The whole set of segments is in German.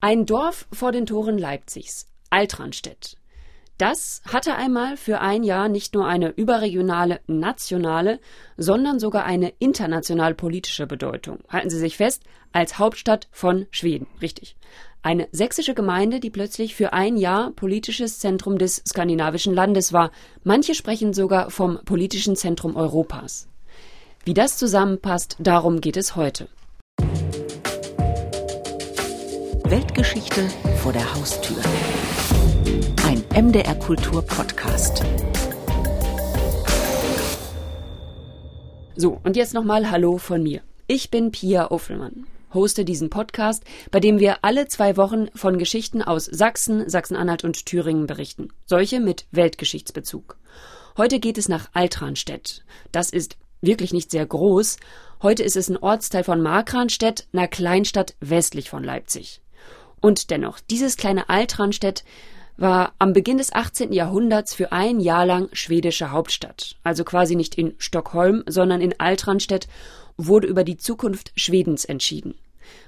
Ein Dorf vor den Toren Leipzigs, Altranstedt. Das hatte einmal für ein Jahr nicht nur eine überregionale, nationale, sondern sogar eine international politische Bedeutung. Halten Sie sich fest, als Hauptstadt von Schweden. Richtig. Eine sächsische Gemeinde, die plötzlich für ein Jahr politisches Zentrum des skandinavischen Landes war. Manche sprechen sogar vom politischen Zentrum Europas. Wie das zusammenpasst, darum geht es heute. Weltgeschichte vor der Haustür. Ein MDR Kultur Podcast. So, und jetzt nochmal Hallo von mir. Ich bin Pia Offelmann, hoste diesen Podcast, bei dem wir alle zwei Wochen von Geschichten aus Sachsen, Sachsen-Anhalt und Thüringen berichten. Solche mit Weltgeschichtsbezug. Heute geht es nach Altranstedt. Das ist wirklich nicht sehr groß. Heute ist es ein Ortsteil von Markranstädt, einer Kleinstadt westlich von Leipzig. Und dennoch, dieses kleine Altranstedt war am Beginn des 18. Jahrhunderts für ein Jahr lang schwedische Hauptstadt. Also quasi nicht in Stockholm, sondern in Altranstedt wurde über die Zukunft Schwedens entschieden.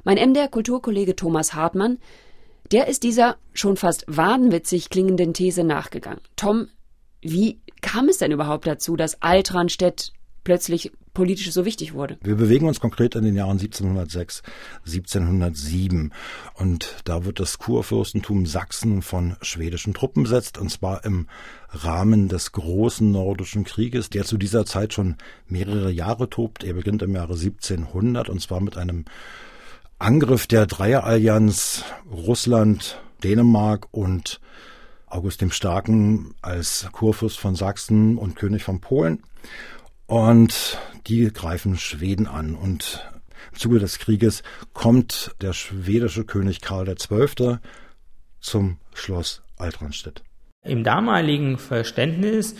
Mein MDR Kulturkollege Thomas Hartmann, der ist dieser schon fast wahnwitzig klingenden These nachgegangen. Tom, wie kam es denn überhaupt dazu, dass Altranstedt plötzlich politisch so wichtig wurde. Wir bewegen uns konkret in den Jahren 1706, 1707 und da wird das Kurfürstentum Sachsen von schwedischen Truppen besetzt und zwar im Rahmen des großen nordischen Krieges, der zu dieser Zeit schon mehrere Jahre tobt. Er beginnt im Jahre 1700 und zwar mit einem Angriff der Dreierallianz Russland, Dänemark und August dem Starken als Kurfürst von Sachsen und König von Polen. Und die greifen Schweden an. Und im Zuge des Krieges kommt der schwedische König Karl XII. zum Schloss Altranstedt. Im damaligen Verständnis,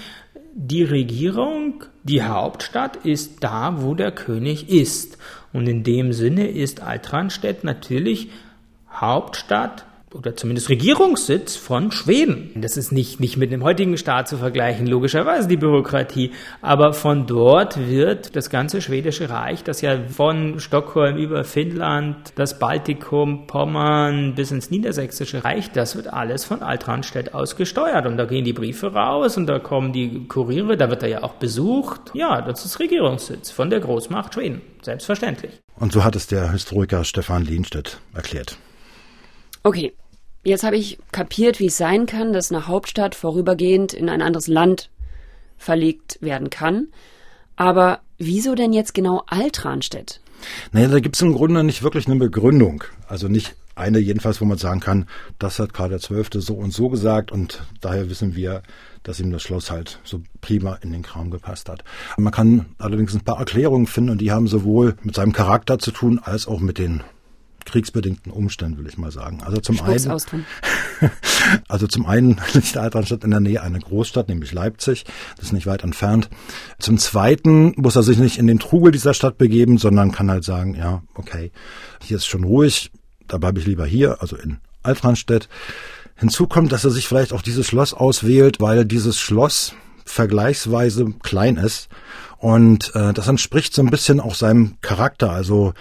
die Regierung, die Hauptstadt ist da, wo der König ist. Und in dem Sinne ist Altranstedt natürlich Hauptstadt oder zumindest Regierungssitz von Schweden. Das ist nicht, nicht mit dem heutigen Staat zu vergleichen, logischerweise die Bürokratie. Aber von dort wird das ganze schwedische Reich, das ja von Stockholm über Finnland, das Baltikum, Pommern bis ins Niedersächsische Reich, das wird alles von Altranstedt aus gesteuert. Und da gehen die Briefe raus und da kommen die Kuriere, da wird er ja auch besucht. Ja, das ist Regierungssitz von der Großmacht Schweden. Selbstverständlich. Und so hat es der Historiker Stefan Lienstedt erklärt. Okay, jetzt habe ich kapiert, wie es sein kann, dass eine Hauptstadt vorübergehend in ein anderes Land verlegt werden kann. Aber wieso denn jetzt genau Altranstedt? Naja, da gibt es im Grunde nicht wirklich eine Begründung. Also nicht eine jedenfalls, wo man sagen kann, das hat Karl XII. so und so gesagt und daher wissen wir, dass ihm das Schloss halt so prima in den Kram gepasst hat. Man kann allerdings ein paar Erklärungen finden und die haben sowohl mit seinem Charakter zu tun als auch mit den kriegsbedingten Umständen, will ich mal sagen. Also zum einen, also zum einen liegt Altranstadt in der Nähe einer Großstadt, nämlich Leipzig. Das ist nicht weit entfernt. Zum zweiten muss er sich nicht in den Trubel dieser Stadt begeben, sondern kann halt sagen, ja, okay, hier ist schon ruhig, da bleibe ich lieber hier, also in Altranstedt. Hinzu kommt, dass er sich vielleicht auch dieses Schloss auswählt, weil dieses Schloss vergleichsweise klein ist und äh, das entspricht so ein bisschen auch seinem Charakter. Also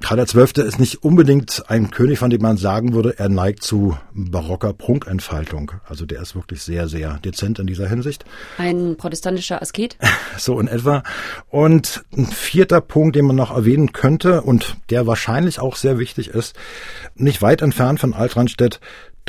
Karl XII. ist nicht unbedingt ein König, von dem man sagen würde, er neigt zu barocker Prunkentfaltung. Also der ist wirklich sehr, sehr dezent in dieser Hinsicht. Ein protestantischer Asket? So in etwa. Und ein vierter Punkt, den man noch erwähnen könnte und der wahrscheinlich auch sehr wichtig ist, nicht weit entfernt von Altranstedt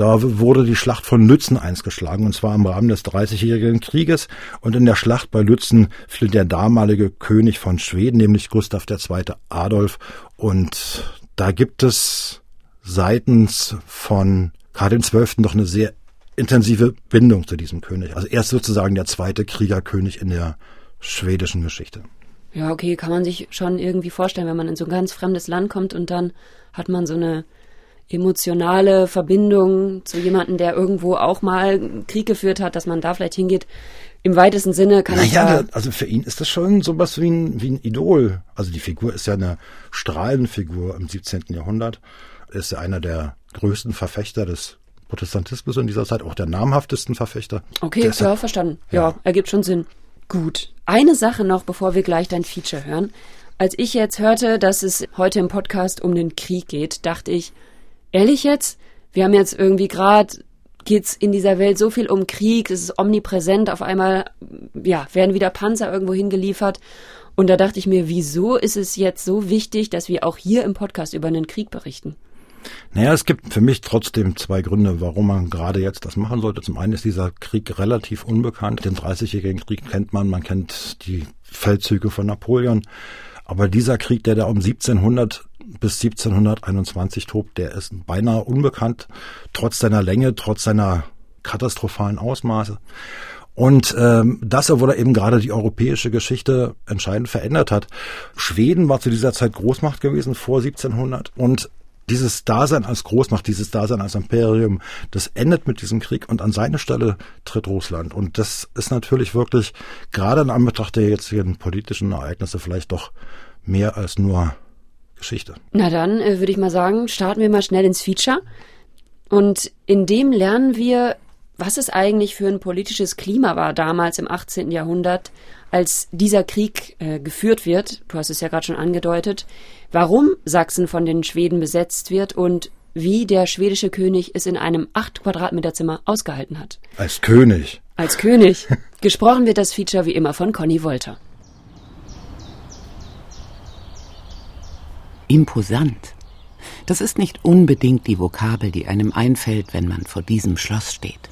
da wurde die Schlacht von Lützen eingeschlagen, und zwar im Rahmen des Dreißigjährigen Krieges. Und in der Schlacht bei Lützen fiel der damalige König von Schweden, nämlich Gustav II. Adolf. Und da gibt es seitens von Karl XII. noch eine sehr intensive Bindung zu diesem König. Also er ist sozusagen der zweite Kriegerkönig in der schwedischen Geschichte. Ja, okay, kann man sich schon irgendwie vorstellen, wenn man in so ein ganz fremdes Land kommt und dann hat man so eine emotionale Verbindung zu jemandem, der irgendwo auch mal Krieg geführt hat, dass man da vielleicht hingeht. Im weitesten Sinne kann naja, ich ja, also für ihn ist das schon sowas wie ein, wie ein Idol. Also die Figur ist ja eine Strahlenfigur im 17. Jahrhundert. Er ist ja einer der größten Verfechter des Protestantismus in dieser Zeit, auch der namhaftesten Verfechter. Okay, Deshalb, ja, verstanden. Ja. ja, ergibt schon Sinn. Gut. Eine Sache noch, bevor wir gleich dein Feature hören. Als ich jetzt hörte, dass es heute im Podcast um den Krieg geht, dachte ich, Ehrlich jetzt? Wir haben jetzt irgendwie gerade geht's in dieser Welt so viel um Krieg, es ist omnipräsent, auf einmal ja, werden wieder Panzer irgendwo hingeliefert und da dachte ich mir, wieso ist es jetzt so wichtig, dass wir auch hier im Podcast über einen Krieg berichten? Naja, es gibt für mich trotzdem zwei Gründe, warum man gerade jetzt das machen sollte. Zum einen ist dieser Krieg relativ unbekannt. Den 30-jährigen Krieg kennt man, man kennt die Feldzüge von Napoleon. Aber dieser Krieg, der da um 1700 bis 1721 tobt, der ist beinahe unbekannt, trotz seiner Länge, trotz seiner katastrophalen Ausmaße. Und ähm, das, obwohl er eben gerade die europäische Geschichte entscheidend verändert hat. Schweden war zu dieser Zeit Großmacht gewesen vor 1700 und dieses Dasein als Großmacht, dieses Dasein als Imperium, das endet mit diesem Krieg und an seine Stelle tritt Russland. Und das ist natürlich wirklich gerade in Anbetracht der jetzigen politischen Ereignisse vielleicht doch mehr als nur Geschichte. Na dann äh, würde ich mal sagen, starten wir mal schnell ins Feature. Und in dem lernen wir, was es eigentlich für ein politisches Klima war damals im 18. Jahrhundert, als dieser Krieg äh, geführt wird. Du hast es ja gerade schon angedeutet. Warum Sachsen von den Schweden besetzt wird und wie der schwedische König es in einem 8 Quadratmeter Zimmer ausgehalten hat. Als König. Als König. Gesprochen wird das Feature wie immer von Conny Wolter. Imposant. Das ist nicht unbedingt die Vokabel, die einem einfällt, wenn man vor diesem Schloss steht.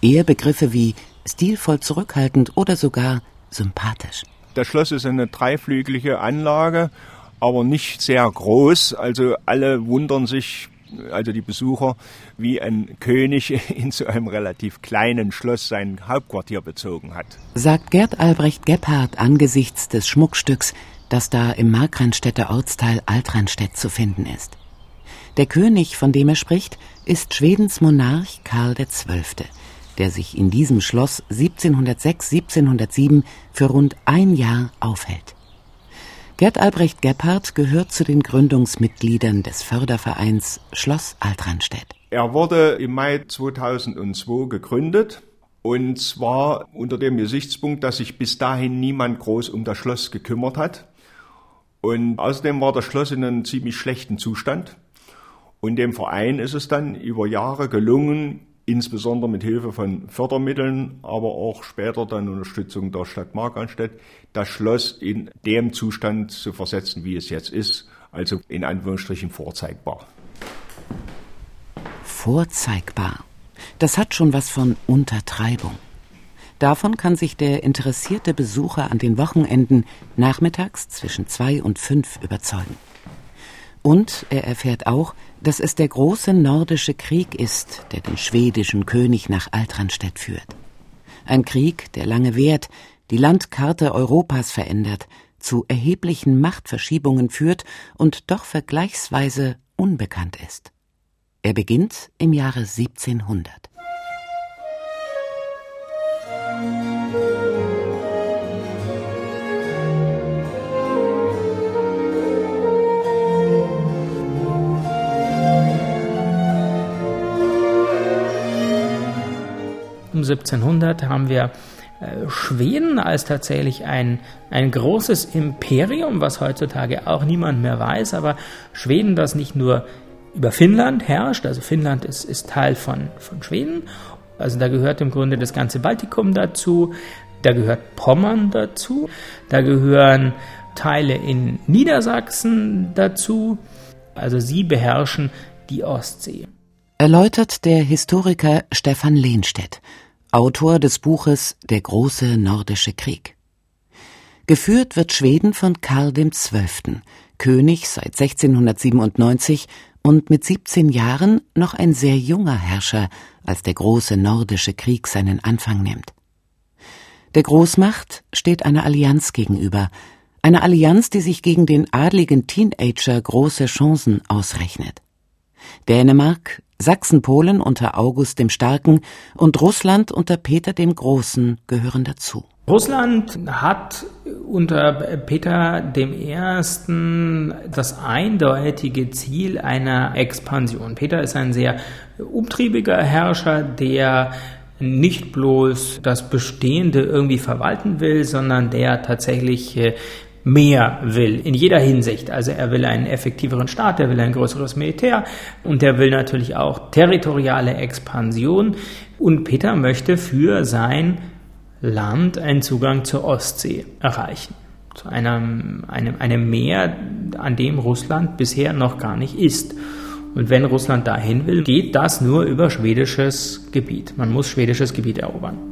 Eher Begriffe wie stilvoll zurückhaltend oder sogar sympathisch. Das Schloss ist eine dreiflügelige Anlage, aber nicht sehr groß. Also alle wundern sich, also die Besucher, wie ein König in so einem relativ kleinen Schloss sein Hauptquartier bezogen hat. Sagt Gerd Albrecht Gebhardt angesichts des Schmuckstücks, das da im Markranstädter Ortsteil Altranstädt zu finden ist. Der König, von dem er spricht, ist Schwedens Monarch Karl XII., der sich in diesem Schloss 1706, 1707 für rund ein Jahr aufhält. Gerd Albrecht Gebhardt gehört zu den Gründungsmitgliedern des Fördervereins Schloss Altranstädt. Er wurde im Mai 2002 gegründet und zwar unter dem Gesichtspunkt, dass sich bis dahin niemand groß um das Schloss gekümmert hat. Und außerdem war das Schloss in einem ziemlich schlechten Zustand. Und dem Verein ist es dann über Jahre gelungen, insbesondere mit Hilfe von Fördermitteln, aber auch später dann Unterstützung der Stadt Markranstädt, das Schloss in dem Zustand zu versetzen, wie es jetzt ist, also in Anführungsstrichen vorzeigbar. Vorzeigbar. Das hat schon was von Untertreibung. Davon kann sich der interessierte Besucher an den Wochenenden nachmittags zwischen zwei und fünf überzeugen. Und er erfährt auch, dass es der große nordische Krieg ist, der den schwedischen König nach Altranstädt führt. Ein Krieg, der lange währt, die Landkarte Europas verändert, zu erheblichen Machtverschiebungen führt und doch vergleichsweise unbekannt ist. Er beginnt im Jahre 1700. Um 1700 haben wir äh, Schweden als tatsächlich ein, ein großes Imperium, was heutzutage auch niemand mehr weiß, aber Schweden, das nicht nur über Finnland herrscht, also Finnland ist, ist Teil von, von Schweden, also da gehört im Grunde das ganze Baltikum dazu, da gehört Pommern dazu, da gehören Teile in Niedersachsen dazu, also sie beherrschen die Ostsee erläutert der Historiker Stefan Lehnstedt, Autor des Buches Der große nordische Krieg. Geführt wird Schweden von Karl XII., König seit 1697 und mit 17 Jahren noch ein sehr junger Herrscher, als der große nordische Krieg seinen Anfang nimmt. Der Großmacht steht eine Allianz gegenüber, eine Allianz, die sich gegen den adligen Teenager große Chancen ausrechnet. Dänemark, Sachsen-Polen unter August dem Starken und Russland unter Peter dem Großen gehören dazu. Russland hat unter Peter dem Ersten das eindeutige Ziel einer Expansion. Peter ist ein sehr umtriebiger Herrscher, der nicht bloß das Bestehende irgendwie verwalten will, sondern der tatsächlich äh, mehr will, in jeder Hinsicht. Also er will einen effektiveren Staat, er will ein größeres Militär und er will natürlich auch territoriale Expansion. Und Peter möchte für sein Land einen Zugang zur Ostsee erreichen. Zu einem, einem, einem Meer, an dem Russland bisher noch gar nicht ist. Und wenn Russland dahin will, geht das nur über schwedisches Gebiet. Man muss schwedisches Gebiet erobern.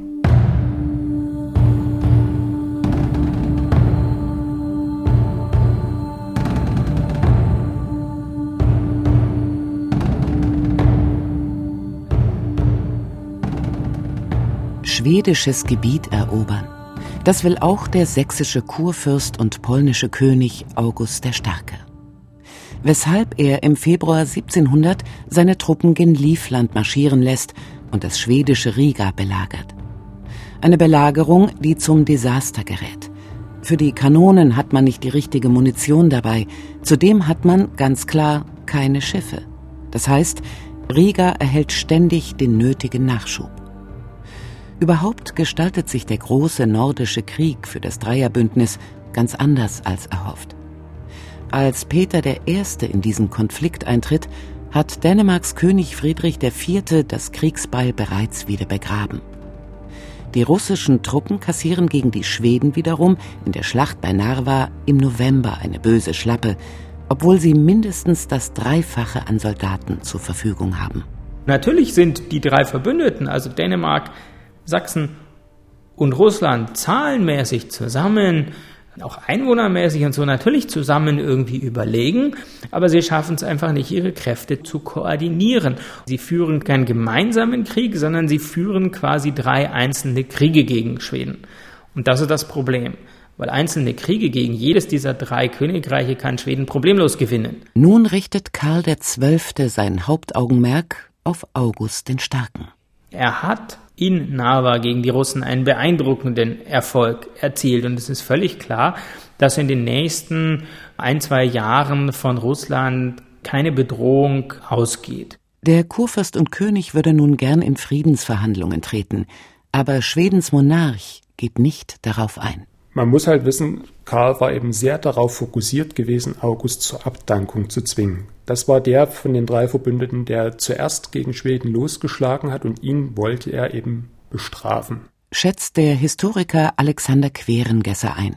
Schwedisches Gebiet erobern. Das will auch der sächsische Kurfürst und polnische König August der Starke. Weshalb er im Februar 1700 seine Truppen gen Livland marschieren lässt und das schwedische Riga belagert. Eine Belagerung, die zum Desaster gerät. Für die Kanonen hat man nicht die richtige Munition dabei. Zudem hat man, ganz klar, keine Schiffe. Das heißt, Riga erhält ständig den nötigen Nachschub. Überhaupt gestaltet sich der große nordische Krieg für das Dreierbündnis ganz anders als erhofft. Als Peter I. in diesen Konflikt eintritt, hat Dänemarks König Friedrich IV. das Kriegsbeil bereits wieder begraben. Die russischen Truppen kassieren gegen die Schweden wiederum in der Schlacht bei Narva im November eine böse Schlappe, obwohl sie mindestens das Dreifache an Soldaten zur Verfügung haben. Natürlich sind die drei Verbündeten, also Dänemark, Sachsen und Russland zahlenmäßig zusammen, auch einwohnermäßig und so natürlich zusammen irgendwie überlegen, aber sie schaffen es einfach nicht, ihre Kräfte zu koordinieren. Sie führen keinen gemeinsamen Krieg, sondern sie führen quasi drei einzelne Kriege gegen Schweden. Und das ist das Problem. Weil einzelne Kriege gegen jedes dieser drei Königreiche kann Schweden problemlos gewinnen. Nun richtet Karl XII. sein Hauptaugenmerk auf August den Starken. Er hat in Narva gegen die Russen einen beeindruckenden Erfolg erzielt. Und es ist völlig klar, dass in den nächsten ein, zwei Jahren von Russland keine Bedrohung ausgeht. Der Kurfürst und König würde nun gern in Friedensverhandlungen treten, aber Schwedens Monarch geht nicht darauf ein. Man muss halt wissen, Karl war eben sehr darauf fokussiert gewesen, August zur Abdankung zu zwingen. Das war der von den drei Verbündeten, der zuerst gegen Schweden losgeschlagen hat und ihn wollte er eben bestrafen. Schätzt der Historiker Alexander Querengesser ein.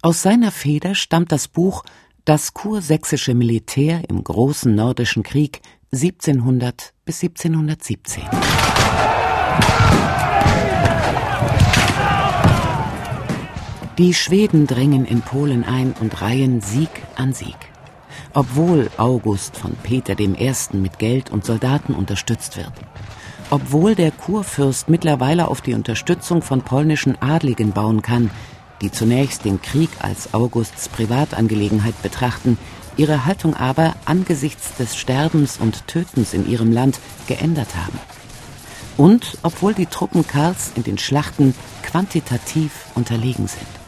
Aus seiner Feder stammt das Buch Das kursächsische Militär im Großen Nordischen Krieg 1700 bis 1717. Die Schweden drängen in Polen ein und reihen Sieg an Sieg. Obwohl August von Peter I. mit Geld und Soldaten unterstützt wird. Obwohl der Kurfürst mittlerweile auf die Unterstützung von polnischen Adligen bauen kann, die zunächst den Krieg als Augusts Privatangelegenheit betrachten, ihre Haltung aber angesichts des Sterbens und Tötens in ihrem Land geändert haben. Und obwohl die Truppen Karls in den Schlachten quantitativ unterlegen sind.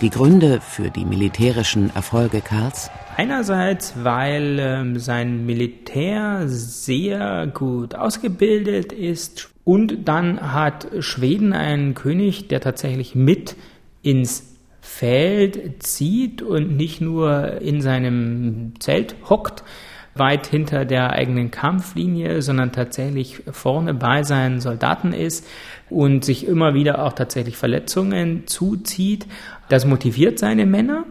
Die Gründe für die militärischen Erfolge Karls? Einerseits, weil ähm, sein Militär sehr gut ausgebildet ist und dann hat Schweden einen König, der tatsächlich mit ins Feld zieht und nicht nur in seinem Zelt hockt, weit hinter der eigenen Kampflinie, sondern tatsächlich vorne bei seinen Soldaten ist und sich immer wieder auch tatsächlich Verletzungen zuzieht. Das motiviert seine Männer.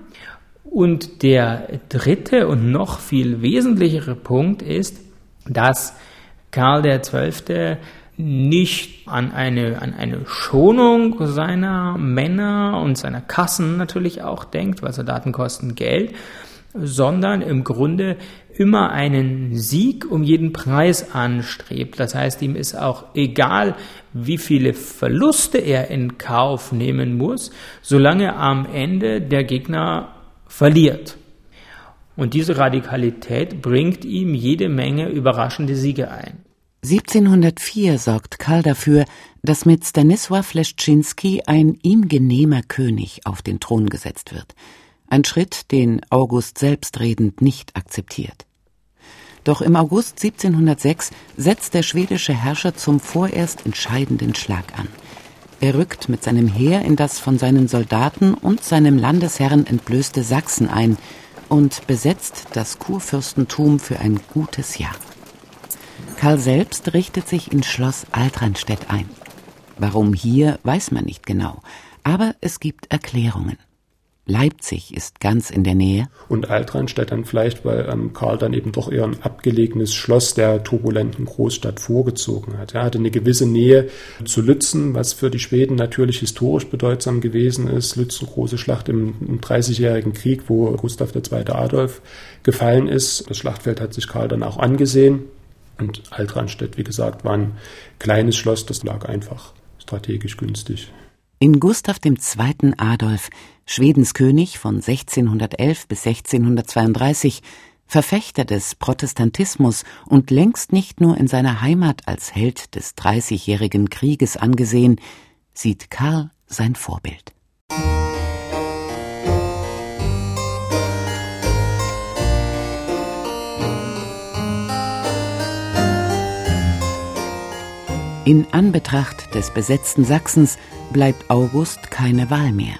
Und der dritte und noch viel wesentlichere Punkt ist, dass Karl XII. nicht an eine, an eine Schonung seiner Männer und seiner Kassen natürlich auch denkt, weil Soldaten kosten Geld, sondern im Grunde immer einen Sieg um jeden Preis anstrebt. Das heißt, ihm ist auch egal, wie viele Verluste er in Kauf nehmen muss, solange am Ende der Gegner verliert. Und diese Radikalität bringt ihm jede Menge überraschende Siege ein. 1704 sorgt Karl dafür, dass mit Stanisław Leszczynski ein ihm genehmer König auf den Thron gesetzt wird – ein Schritt, den August selbstredend nicht akzeptiert. Doch im August 1706 setzt der schwedische Herrscher zum vorerst entscheidenden Schlag an. Er rückt mit seinem Heer in das von seinen Soldaten und seinem Landesherrn entblößte Sachsen ein und besetzt das Kurfürstentum für ein gutes Jahr. Karl selbst richtet sich in Schloss Altranstedt ein. Warum hier, weiß man nicht genau, aber es gibt Erklärungen. Leipzig ist ganz in der Nähe. Und Altranstedt dann vielleicht, weil ähm, Karl dann eben doch eher ein abgelegenes Schloss der turbulenten Großstadt vorgezogen hat. Er hatte eine gewisse Nähe zu Lützen, was für die Schweden natürlich historisch bedeutsam gewesen ist. Lützen, große Schlacht im, 30-jährigen Krieg, wo Gustav II. Adolf gefallen ist. Das Schlachtfeld hat sich Karl dann auch angesehen. Und Altranstedt, wie gesagt, war ein kleines Schloss, das lag einfach strategisch günstig. In Gustav II. Adolf, Schwedens König von 1611 bis 1632, Verfechter des Protestantismus und längst nicht nur in seiner Heimat als Held des Dreißigjährigen Krieges angesehen, sieht Karl sein Vorbild. In Anbetracht des besetzten Sachsens bleibt August keine Wahl mehr.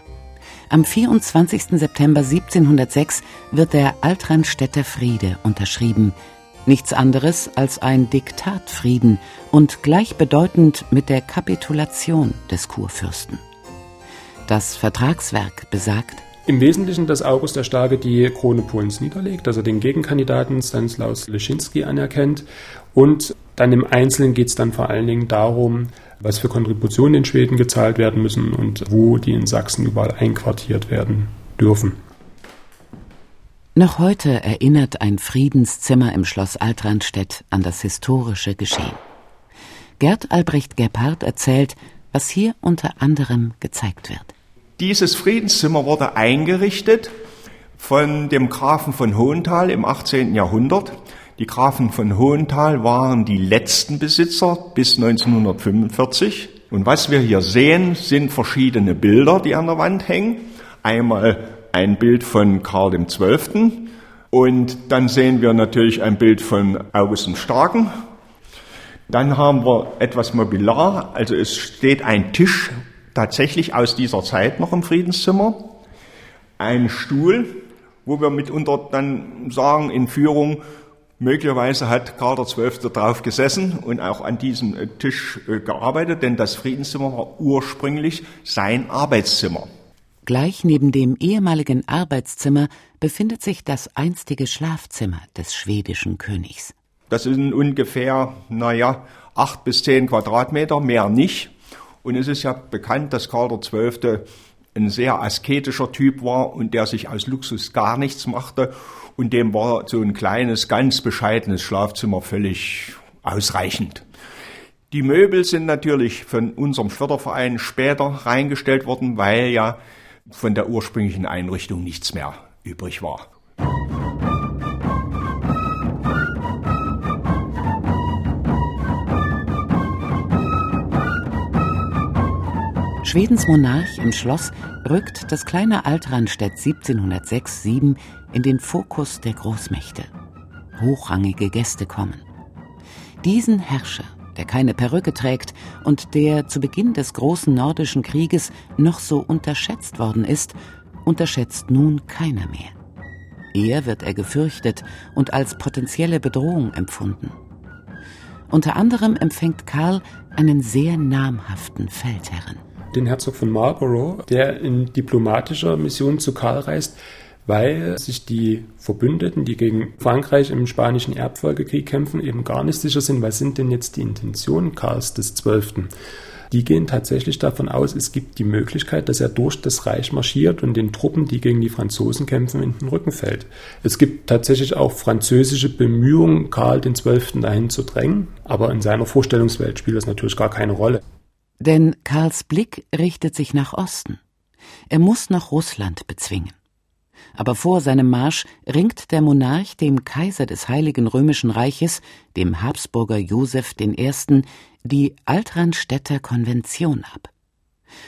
Am 24. September 1706 wird der Altranstädter Friede unterschrieben. Nichts anderes als ein Diktatfrieden und gleichbedeutend mit der Kapitulation des Kurfürsten. Das Vertragswerk besagt, im Wesentlichen, dass August der Starke die Krone Polens niederlegt, also den Gegenkandidaten Stanislaus Leszczynski anerkennt und dann im Einzelnen geht es dann vor allen Dingen darum, was für Kontributionen in Schweden gezahlt werden müssen und wo die in Sachsen überall einquartiert werden dürfen. Noch heute erinnert ein Friedenszimmer im Schloss Altranstedt an das historische Geschehen. Gerd Albrecht Gebhardt erzählt, was hier unter anderem gezeigt wird. Dieses Friedenszimmer wurde eingerichtet von dem Grafen von Hohenthal im 18. Jahrhundert. Die Grafen von Hohenthal waren die letzten Besitzer bis 1945. Und was wir hier sehen, sind verschiedene Bilder, die an der Wand hängen. Einmal ein Bild von Karl XII. Und dann sehen wir natürlich ein Bild von August dem Starken. Dann haben wir etwas Mobiliar, also es steht ein Tisch tatsächlich aus dieser Zeit noch im Friedenszimmer, ein Stuhl, wo wir mitunter dann sagen in Führung, Möglicherweise hat Karl XII. drauf gesessen und auch an diesem äh, Tisch äh, gearbeitet, denn das Friedenszimmer war ursprünglich sein Arbeitszimmer. Gleich neben dem ehemaligen Arbeitszimmer befindet sich das einstige Schlafzimmer des schwedischen Königs. Das sind ungefähr, naja, acht bis zehn Quadratmeter, mehr nicht. Und es ist ja bekannt, dass Karl XII. ein sehr asketischer Typ war und der sich aus Luxus gar nichts machte und dem war so ein kleines, ganz bescheidenes Schlafzimmer völlig ausreichend. Die Möbel sind natürlich von unserem Förderverein später reingestellt worden, weil ja von der ursprünglichen Einrichtung nichts mehr übrig war. Schwedens Monarch im Schloss rückt das kleine Altranstedt 1706-7 in den Fokus der Großmächte. Hochrangige Gäste kommen. Diesen Herrscher, der keine Perücke trägt und der zu Beginn des großen nordischen Krieges noch so unterschätzt worden ist, unterschätzt nun keiner mehr. Eher wird er gefürchtet und als potenzielle Bedrohung empfunden. Unter anderem empfängt Karl einen sehr namhaften Feldherren den Herzog von Marlborough, der in diplomatischer Mission zu Karl reist, weil sich die Verbündeten, die gegen Frankreich im spanischen Erbfolgekrieg kämpfen, eben gar nicht sicher sind, was sind denn jetzt die Intentionen Karls XII. Die gehen tatsächlich davon aus, es gibt die Möglichkeit, dass er durch das Reich marschiert und den Truppen, die gegen die Franzosen kämpfen, in den Rücken fällt. Es gibt tatsächlich auch französische Bemühungen, Karl XII. dahin zu drängen, aber in seiner Vorstellungswelt spielt das natürlich gar keine Rolle. Denn Karls Blick richtet sich nach Osten. Er muss noch Russland bezwingen. Aber vor seinem Marsch ringt der Monarch dem Kaiser des Heiligen Römischen Reiches, dem Habsburger Joseph I., die Altranstädter Konvention ab.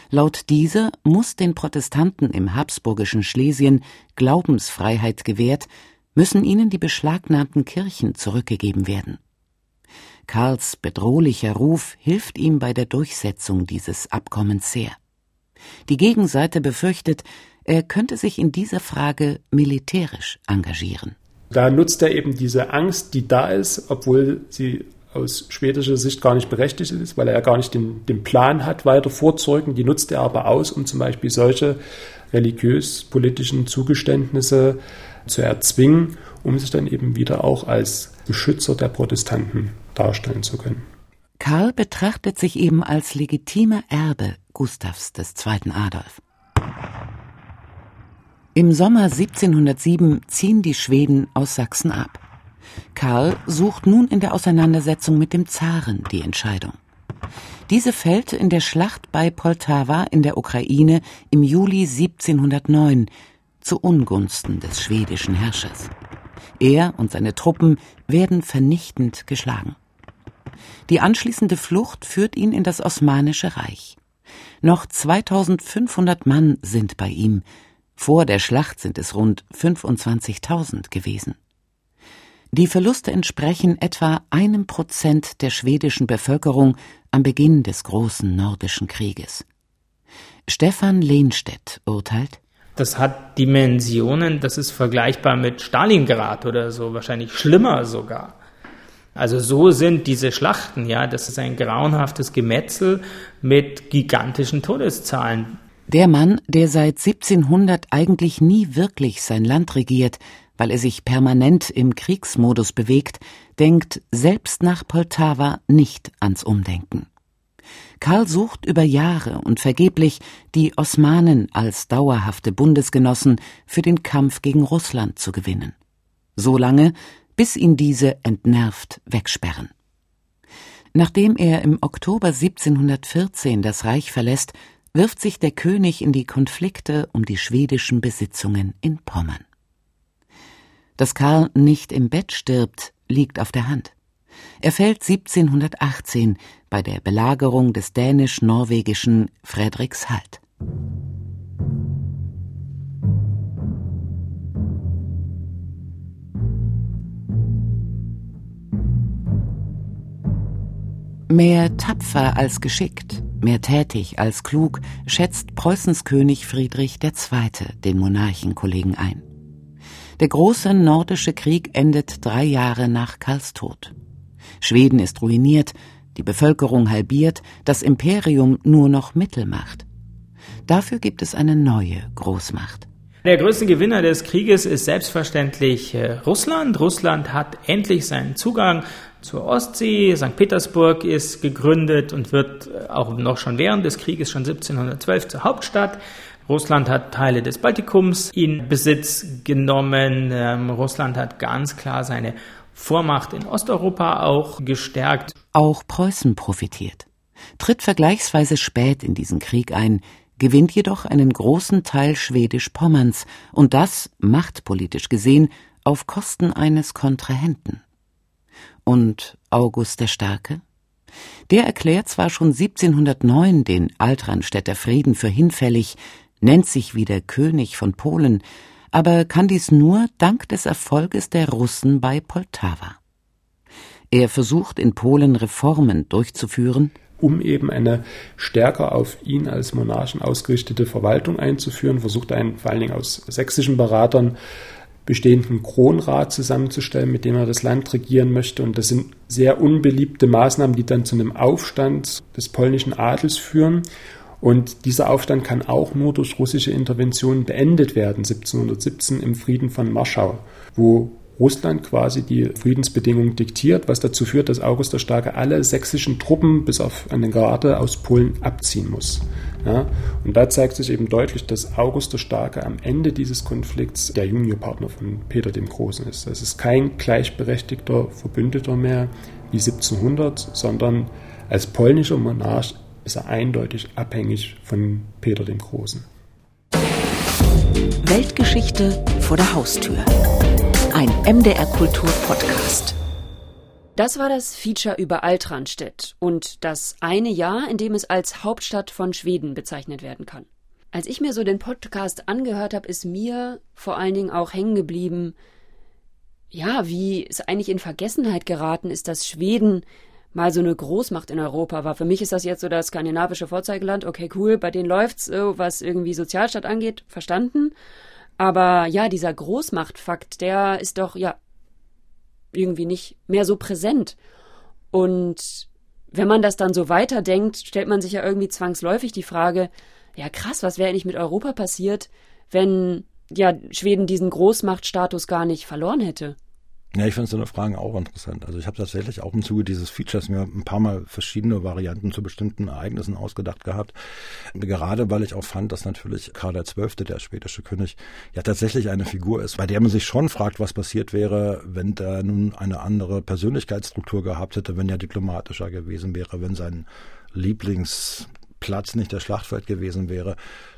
Laut dieser muss den Protestanten im habsburgischen Schlesien Glaubensfreiheit gewährt, müssen ihnen die beschlagnahmten Kirchen zurückgegeben werden. Karls bedrohlicher Ruf hilft ihm bei der Durchsetzung dieses Abkommens sehr. Die Gegenseite befürchtet, er könnte sich in dieser Frage militärisch engagieren. Da nutzt er eben diese Angst, die da ist, obwohl sie aus schwedischer Sicht gar nicht berechtigt ist, weil er ja gar nicht den, den Plan hat, weiter vorzeugen. Die nutzt er aber aus, um zum Beispiel solche religiös-politischen Zugeständnisse zu erzwingen, um sich dann eben wieder auch als Beschützer der Protestanten darstellen zu können. Karl betrachtet sich eben als legitimer Erbe Gustavs II. Adolf. Im Sommer 1707 ziehen die Schweden aus Sachsen ab. Karl sucht nun in der Auseinandersetzung mit dem Zaren die Entscheidung. Diese fällt in der Schlacht bei Poltawa in der Ukraine im Juli 1709 zu Ungunsten des schwedischen Herrschers. Er und seine Truppen werden vernichtend geschlagen. Die anschließende Flucht führt ihn in das Osmanische Reich. Noch 2500 Mann sind bei ihm, vor der Schlacht sind es rund 25.000 gewesen. Die Verluste entsprechen etwa einem Prozent der schwedischen Bevölkerung am Beginn des großen nordischen Krieges. Stefan Lehnstedt urteilt, das hat Dimensionen, das ist vergleichbar mit Stalingrad oder so, wahrscheinlich schlimmer sogar. Also so sind diese Schlachten, ja, das ist ein grauenhaftes Gemetzel mit gigantischen Todeszahlen. Der Mann, der seit 1700 eigentlich nie wirklich sein Land regiert, weil er sich permanent im Kriegsmodus bewegt, denkt selbst nach Poltawa nicht ans Umdenken. Karl sucht über Jahre und vergeblich die Osmanen als dauerhafte Bundesgenossen für den Kampf gegen Russland zu gewinnen. So lange, bis ihn diese entnervt wegsperren. Nachdem er im Oktober 1714 das Reich verlässt, wirft sich der König in die Konflikte um die schwedischen Besitzungen in Pommern. Dass Karl nicht im Bett stirbt, liegt auf der Hand. Er fällt 1718 bei der Belagerung des dänisch-norwegischen Fredrikshald. Mehr tapfer als geschickt, mehr tätig als klug, schätzt Preußens König Friedrich II. den Monarchenkollegen ein. Der große nordische Krieg endet drei Jahre nach Karls Tod. Schweden ist ruiniert, die Bevölkerung halbiert, das Imperium nur noch Mittelmacht. Dafür gibt es eine neue Großmacht. Der größte Gewinner des Krieges ist selbstverständlich äh, Russland. Russland hat endlich seinen Zugang zur Ostsee. St. Petersburg ist gegründet und wird äh, auch noch schon während des Krieges, schon 1712, zur Hauptstadt. Russland hat Teile des Baltikums in Besitz genommen. Ähm, Russland hat ganz klar seine Vormacht in Osteuropa auch gestärkt. Auch Preußen profitiert, tritt vergleichsweise spät in diesen Krieg ein, gewinnt jedoch einen großen Teil Schwedisch-Pommerns und das, machtpolitisch gesehen, auf Kosten eines Kontrahenten. Und August der Starke? Der erklärt zwar schon 1709 den Altranstädter Frieden für hinfällig, nennt sich wieder König von Polen, aber kann dies nur dank des Erfolges der Russen bei Poltawa. Er versucht in Polen Reformen durchzuführen, um eben eine stärker auf ihn als Monarchen ausgerichtete Verwaltung einzuführen, versucht einen vor allen Dingen aus sächsischen Beratern bestehenden Kronrat zusammenzustellen, mit dem er das Land regieren möchte. Und das sind sehr unbeliebte Maßnahmen, die dann zu einem Aufstand des polnischen Adels führen. Und dieser Aufstand kann auch nur durch russische Intervention beendet werden, 1717 im Frieden von Marschau, wo Russland quasi die Friedensbedingungen diktiert, was dazu führt, dass August der Starke alle sächsischen Truppen bis auf eine Garde aus Polen abziehen muss. Ja, und da zeigt sich eben deutlich, dass August der Starke am Ende dieses Konflikts der Juniorpartner von Peter dem Großen ist. Es ist kein gleichberechtigter Verbündeter mehr wie 1700, sondern als polnischer Monarch ist er eindeutig abhängig von Peter dem Großen. Weltgeschichte vor der Haustür. Ein MDR Kultur Podcast. Das war das Feature über Altranstedt und das eine Jahr, in dem es als Hauptstadt von Schweden bezeichnet werden kann. Als ich mir so den Podcast angehört habe, ist mir vor allen Dingen auch hängen geblieben, ja, wie es eigentlich in Vergessenheit geraten ist, dass Schweden mal so eine Großmacht in Europa war. Für mich ist das jetzt so das skandinavische Vorzeigeland. Okay, cool, bei denen läuft's, was irgendwie Sozialstaat angeht, verstanden. Aber ja, dieser Großmachtfakt, der ist doch ja irgendwie nicht mehr so präsent. Und wenn man das dann so weiterdenkt, stellt man sich ja irgendwie zwangsläufig die Frage, ja krass, was wäre eigentlich mit Europa passiert, wenn ja Schweden diesen Großmachtstatus gar nicht verloren hätte? Ja, ich finde so eine Frage auch interessant. Also ich habe tatsächlich auch im Zuge dieses Features mir ein paar Mal verschiedene Varianten zu bestimmten Ereignissen ausgedacht gehabt. Gerade weil ich auch fand, dass natürlich Karl XII., der schwedische König, ja tatsächlich eine Figur ist, bei der man sich schon fragt, was passiert wäre, wenn der nun eine andere Persönlichkeitsstruktur gehabt hätte, wenn er diplomatischer gewesen wäre, wenn sein Lieblingsplatz nicht der Schlachtfeld gewesen wäre.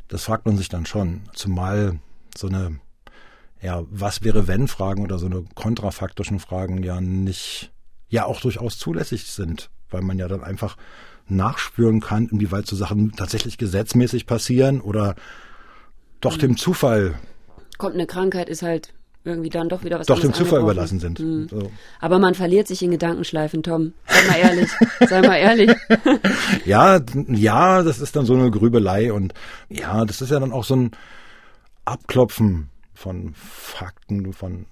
Das fragt man sich dann schon. Zumal so eine ja, was wäre wenn Fragen oder so eine kontrafaktischen Fragen ja nicht, ja auch durchaus zulässig sind, weil man ja dann einfach nachspüren kann, inwieweit so Sachen tatsächlich gesetzmäßig passieren oder doch dem Zufall. Kommt eine Krankheit, ist halt irgendwie dann doch wieder was Doch dem Zufall überlassen sind. Mhm. So. Aber man verliert sich in Gedankenschleifen, Tom. Sei mal ehrlich. Sei mal ehrlich. ja, ja, das ist dann so eine Grübelei und ja, das ist ja dann auch so ein Abklopfen von Fakten, von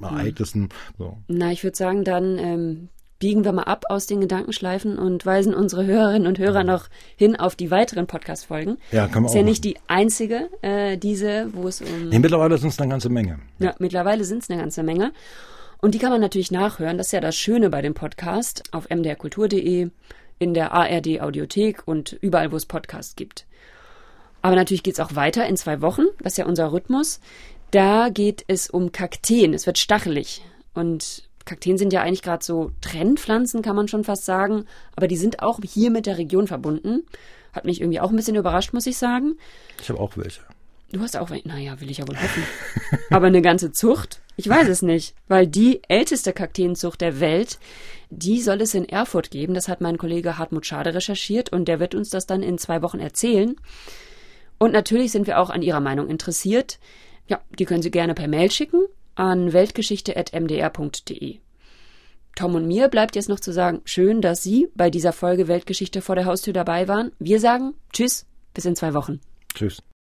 Ereignissen. So. Na, ich würde sagen, dann ähm, biegen wir mal ab aus den Gedankenschleifen und weisen unsere Hörerinnen und Hörer noch hin auf die weiteren Podcast-Folgen. Ja, kann man Ist auch ja nicht die einzige, äh, diese, wo es um. Nee, mittlerweile sind es eine ganze Menge. Ja, ja mittlerweile sind es eine ganze Menge. Und die kann man natürlich nachhören. Das ist ja das Schöne bei dem Podcast auf mdrkultur.de, in der ARD Audiothek und überall, wo es Podcasts gibt. Aber natürlich geht es auch weiter in zwei Wochen. Das ist ja unser Rhythmus. Da geht es um Kakteen. Es wird stachelig. Und Kakteen sind ja eigentlich gerade so Trendpflanzen, kann man schon fast sagen. Aber die sind auch hier mit der Region verbunden. Hat mich irgendwie auch ein bisschen überrascht, muss ich sagen. Ich habe auch welche. Du hast auch welche. Naja, will ich ja wohl hoffen. Aber eine ganze Zucht? Ich weiß es nicht. Weil die älteste Kakteenzucht der Welt, die soll es in Erfurt geben. Das hat mein Kollege Hartmut Schade recherchiert und der wird uns das dann in zwei Wochen erzählen. Und natürlich sind wir auch an Ihrer Meinung interessiert. Ja, die können Sie gerne per Mail schicken an weltgeschichte.mdr.de. Tom und mir bleibt jetzt noch zu sagen, schön, dass Sie bei dieser Folge Weltgeschichte vor der Haustür dabei waren. Wir sagen Tschüss, bis in zwei Wochen. Tschüss.